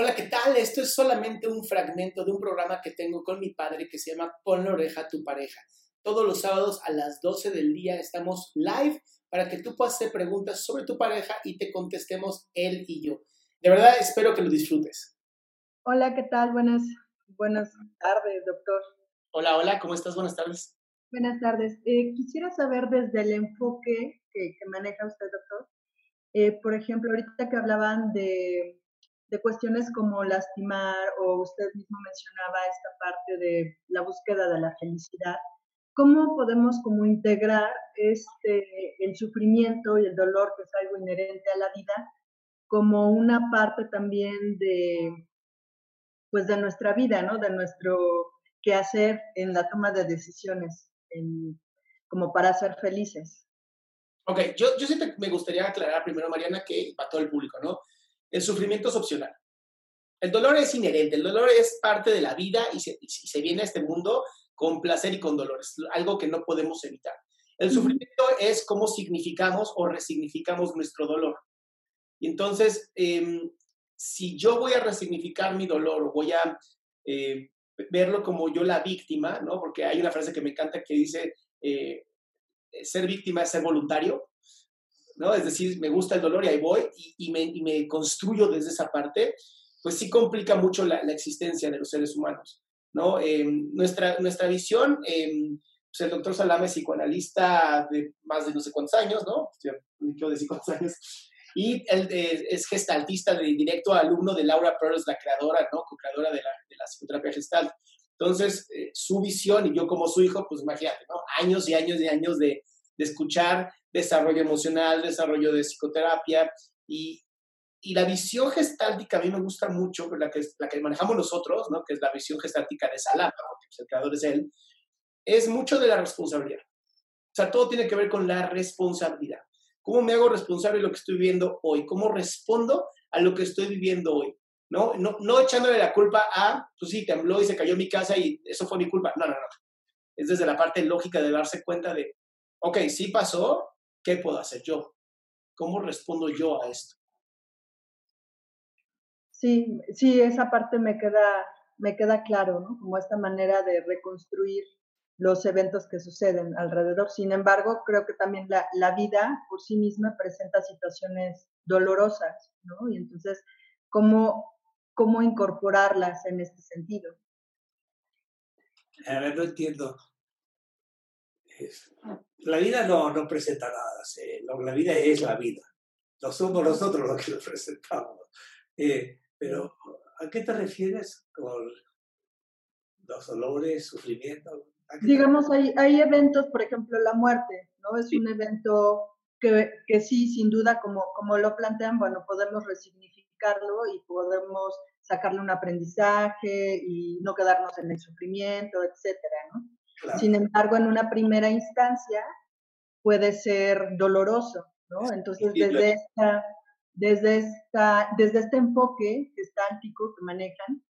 Hola, ¿qué tal? Esto es solamente un fragmento de un programa que tengo con mi padre que se llama Ponle oreja a tu pareja. Todos los sábados a las 12 del día estamos live para que tú puedas hacer preguntas sobre tu pareja y te contestemos él y yo. De verdad, espero que lo disfrutes. Hola, ¿qué tal? Buenas, buenas tardes, doctor. Hola, hola, ¿cómo estás? Buenas tardes. Buenas tardes. Eh, quisiera saber desde el enfoque que, maneja usted, doctor. Eh, por ejemplo, ahorita que hablaban de de cuestiones como lastimar o usted mismo mencionaba esta parte de la búsqueda de la felicidad, ¿cómo podemos como integrar este, el sufrimiento y el dolor que es algo inherente a la vida como una parte también de, pues de nuestra vida, ¿no? De nuestro quehacer en la toma de decisiones, como para ser felices. Ok, yo, yo me gustaría aclarar primero, Mariana, que para todo el público, ¿no? El sufrimiento es opcional. El dolor es inherente, el dolor es parte de la vida y se, se viene a este mundo con placer y con dolor, es algo que no podemos evitar. El sufrimiento es cómo significamos o resignificamos nuestro dolor. Y entonces, em, si yo voy a resignificar mi dolor o voy a eh, verlo como yo la víctima, ¿no? Porque hay una frase que me encanta que dice, eh, ser víctima es ser voluntario. ¿No? Es decir, me gusta el dolor y ahí voy y, me, construyo desde esa parte, pues sí complica mucho la, existencia de los seres humanos, ¿no? Em, nuestra, nuestra visión, em, pues el doctor Salame es psicoanalista de más de no sé cuántos años, ¿no? Yo de cuántos años. Y él eh, es gestaltista de directo alumno de Laura Pearls, la creadora, ¿no? Co-creadora de la, de la psicoterapia gestalt. Entonces, eh, su visión y yo como su hijo, pues imagínate, ¿no? Años y años y años de, de escuchar desarrollo emocional, desarrollo de psicoterapia y, y la visión gestáltica a mí me gusta mucho, la que, la que manejamos nosotros, ¿no? que es la visión gestáltica de Salama, porque pues, el creador es él, es mucho de la responsabilidad. O sea, todo tiene que ver con la responsabilidad. ¿Cómo me hago responsable de lo que estoy viviendo hoy? ¿Cómo respondo a lo que estoy viviendo hoy? ¿No? No, no echándole la culpa a, pues sí, tembló y se cayó mi casa y eso fue mi culpa. No, no, no. Es desde la parte lógica de darse cuenta de, ok, sí pasó, ¿qué puedo hacer yo? ¿Cómo respondo yo a esto? Sí, sí, esa parte me queda, me queda claro, ¿no? Como esta manera de reconstruir los eventos que suceden alrededor. Sin embargo, creo que también la, la vida por sí misma presenta situaciones dolorosas, ¿no? Y entonces, ¿cómo, cómo incorporarlas en este sentido? A ver, no entiendo la vida no, no presenta nada, la vida es la vida. No somos nosotros los que lo presentamos. Eh, pero, ¿a qué te refieres con los dolores, sufrimiento? Digamos, hay, hay eventos, por ejemplo, la muerte, ¿no? Es un evento que, que, sí, sin duda, como, como lo plantean, bueno, podemos resignificarlo y podemos sacarle un aprendizaje y no quedarnos en el sufrimiento, etcétera, ¿no? Sin embargo, en una primera instancia puede ser doloroso, ¿no? Entonces, desde, esta, desde, esta, desde este enfoque gestáltico que manejan,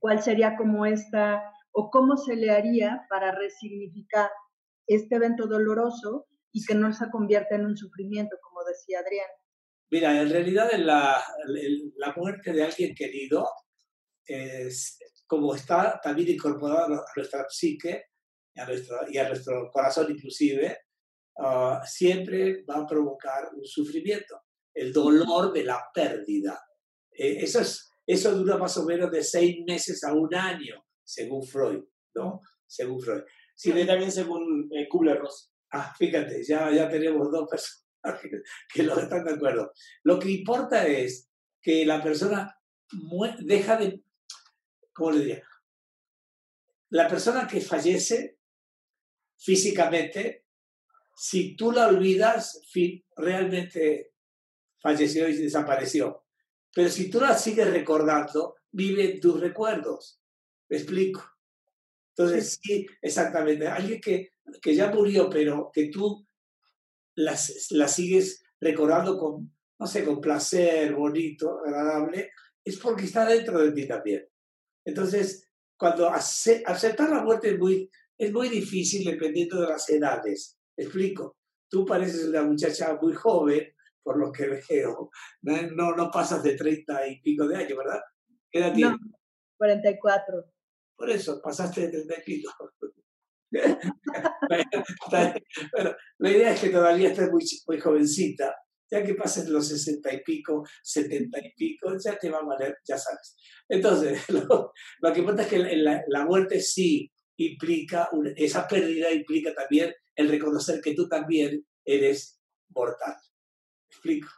¿cuál sería como esta, o cómo se le haría para resignificar este evento doloroso y que no se convierta en un sufrimiento, como decía Adrián? Mira, en realidad la, la muerte de alguien querido es, como está también incorporada a nuestra psique y a nuestro, y a nuestro corazón inclusive, ah, siempre va a provocar un sufrimiento, el dolor de la pérdida. Eh, eso, es, eso dura más o menos de seis meses a un año, según Freud, ¿no? Según Freud. Sí, también según eh, Kubler-Ross. Ah, fíjate, ya, ya tenemos dos personas que, lo están de acuerdo. Lo que importa es que la persona deja de, ¿cómo le diría? La persona que fallece físicamente, si tú la olvidas, realmente falleció y desapareció. Pero si tú la sigues recordando, vive tus recuerdos. ¿Me explico? Entonces, sí, exactamente. Alguien que, que ya murió, pero que tú la sigues recordando con, no sé, con placer, bonito, agradable, es porque está dentro de ti también. Entonces, cuando aceptar la muerte es muy, es muy difícil dependiendo de las edades. explico. Tú pareces una muchacha muy joven, por lo que veo. No, no pasas de 30 y pico de años, ¿verdad? ¿Qué edad tienes? 44. Por eso, pasaste de 30 y pico. bueno, la idea es que todavía estás muy, muy jovencita, ya que pases los 60 y pico, 70 y pico, ya te va a valer, ya sabes. Entonces, lo, que importa es que la, la muerte sí implica, esa pérdida implica también el reconocer que tú también eres mortal. ¿Me explico?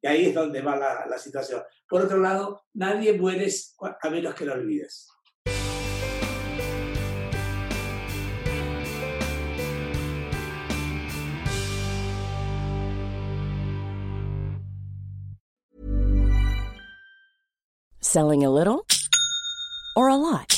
Y ahí es donde va la, la situación. Por otro lado, nadie muere a menos que lo olvides. Selling a little or a lot?